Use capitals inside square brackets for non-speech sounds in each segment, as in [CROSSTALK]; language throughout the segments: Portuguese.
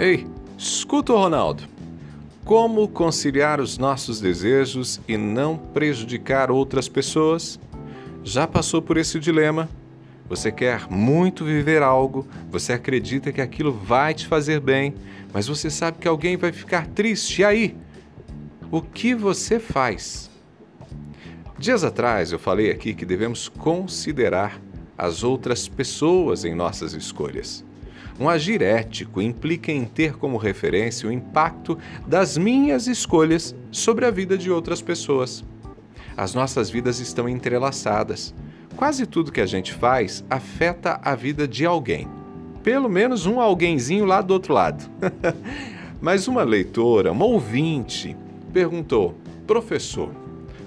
Ei, escuta o Ronaldo. Como conciliar os nossos desejos e não prejudicar outras pessoas? Já passou por esse dilema? Você quer muito viver algo, você acredita que aquilo vai te fazer bem, mas você sabe que alguém vai ficar triste. E aí? O que você faz? Dias atrás eu falei aqui que devemos considerar as outras pessoas em nossas escolhas. Um agir ético implica em ter como referência o impacto das minhas escolhas sobre a vida de outras pessoas. As nossas vidas estão entrelaçadas. Quase tudo que a gente faz afeta a vida de alguém. Pelo menos um alguémzinho lá do outro lado. [LAUGHS] Mas uma leitora, uma ouvinte, perguntou: Professor,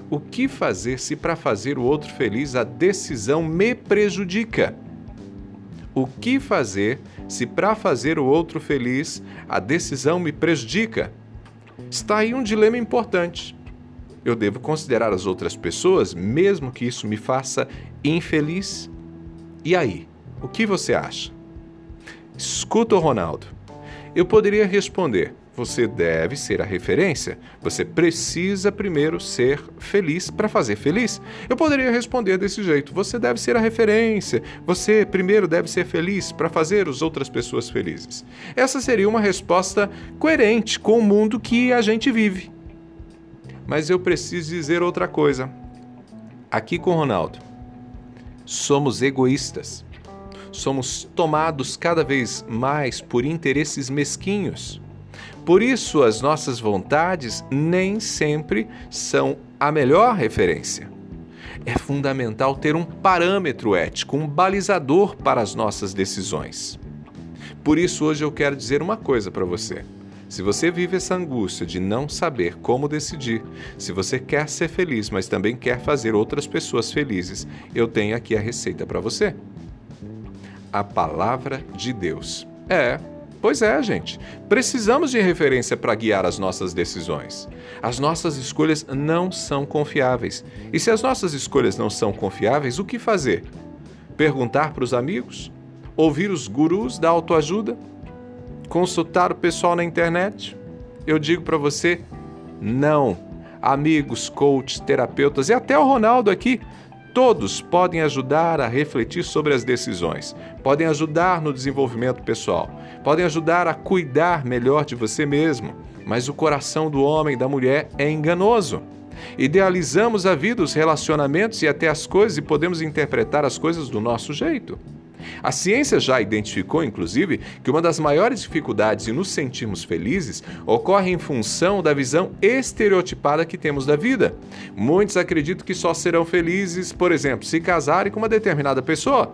o que fazer se para fazer o outro feliz a decisão me prejudica? O que fazer se para fazer o outro feliz a decisão me prejudica? Está aí um dilema importante. Eu devo considerar as outras pessoas, mesmo que isso me faça infeliz? E aí, o que você acha? Escuta Ronaldo. Eu poderia responder: você deve ser a referência. Você precisa primeiro ser feliz para fazer feliz. Eu poderia responder desse jeito: você deve ser a referência. Você primeiro deve ser feliz para fazer as outras pessoas felizes. Essa seria uma resposta coerente com o mundo que a gente vive. Mas eu preciso dizer outra coisa. Aqui com o Ronaldo, somos egoístas. Somos tomados cada vez mais por interesses mesquinhos por isso, as nossas vontades nem sempre são a melhor referência. É fundamental ter um parâmetro ético, um balizador para as nossas decisões. Por isso, hoje eu quero dizer uma coisa para você. Se você vive essa angústia de não saber como decidir, se você quer ser feliz, mas também quer fazer outras pessoas felizes, eu tenho aqui a receita para você. A palavra de Deus. É, Pois é, gente. Precisamos de referência para guiar as nossas decisões. As nossas escolhas não são confiáveis. E se as nossas escolhas não são confiáveis, o que fazer? Perguntar para os amigos? Ouvir os gurus da autoajuda? Consultar o pessoal na internet? Eu digo para você: não. Amigos, coaches, terapeutas e até o Ronaldo aqui Todos podem ajudar a refletir sobre as decisões, podem ajudar no desenvolvimento pessoal, podem ajudar a cuidar melhor de você mesmo, mas o coração do homem e da mulher é enganoso. Idealizamos a vida, os relacionamentos e até as coisas e podemos interpretar as coisas do nosso jeito. A ciência já identificou, inclusive, que uma das maiores dificuldades em nos sentirmos felizes ocorre em função da visão estereotipada que temos da vida. Muitos acreditam que só serão felizes, por exemplo, se casarem com uma determinada pessoa.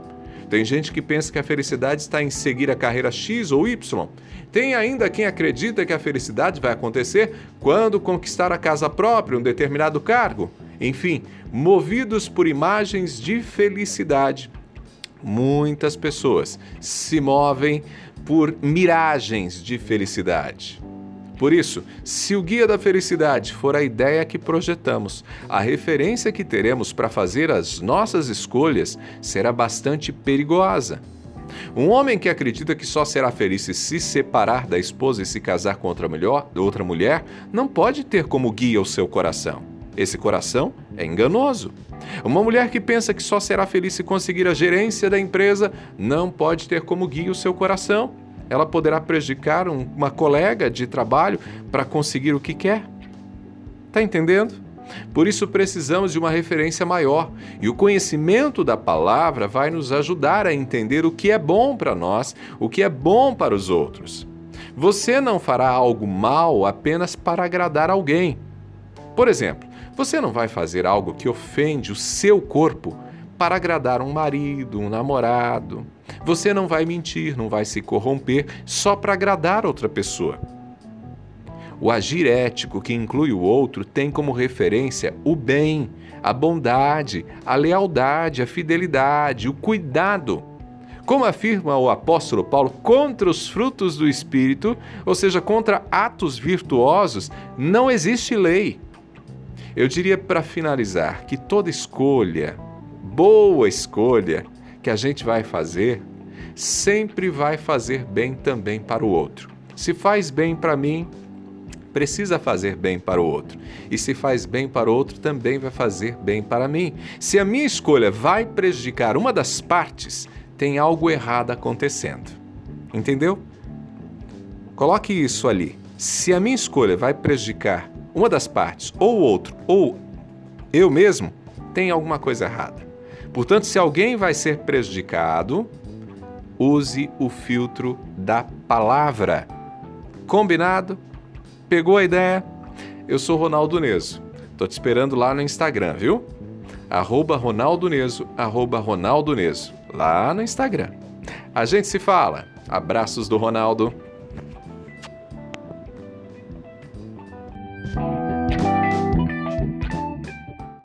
Tem gente que pensa que a felicidade está em seguir a carreira X ou Y. Tem ainda quem acredita que a felicidade vai acontecer quando conquistar a casa própria, um determinado cargo. Enfim, movidos por imagens de felicidade, muitas pessoas se movem por miragens de felicidade. Por isso, se o guia da felicidade for a ideia que projetamos, a referência que teremos para fazer as nossas escolhas será bastante perigosa. Um homem que acredita que só será feliz se se separar da esposa e se casar com outra mulher, outra mulher não pode ter como guia o seu coração. Esse coração é enganoso. Uma mulher que pensa que só será feliz se conseguir a gerência da empresa não pode ter como guia o seu coração. Ela poderá prejudicar um, uma colega de trabalho para conseguir o que quer. Está entendendo? Por isso precisamos de uma referência maior, e o conhecimento da palavra vai nos ajudar a entender o que é bom para nós, o que é bom para os outros. Você não fará algo mal apenas para agradar alguém. Por exemplo, você não vai fazer algo que ofende o seu corpo para agradar um marido, um namorado. Você não vai mentir, não vai se corromper só para agradar outra pessoa. O agir ético que inclui o outro tem como referência o bem, a bondade, a lealdade, a fidelidade, o cuidado. Como afirma o apóstolo Paulo, contra os frutos do espírito, ou seja, contra atos virtuosos, não existe lei. Eu diria para finalizar que toda escolha, boa escolha, que a gente vai fazer, sempre vai fazer bem também para o outro. Se faz bem para mim, precisa fazer bem para o outro. E se faz bem para o outro, também vai fazer bem para mim. Se a minha escolha vai prejudicar uma das partes, tem algo errado acontecendo. Entendeu? Coloque isso ali. Se a minha escolha vai prejudicar uma das partes, ou o outro, ou eu mesmo, tem alguma coisa errada. Portanto, se alguém vai ser prejudicado, use o filtro da palavra. Combinado? Pegou a ideia? Eu sou Ronaldo Neso. Tô te esperando lá no Instagram, viu? Arroba Ronaldo Neso, arroba Ronaldo Neso, lá no Instagram. A gente se fala. Abraços do Ronaldo.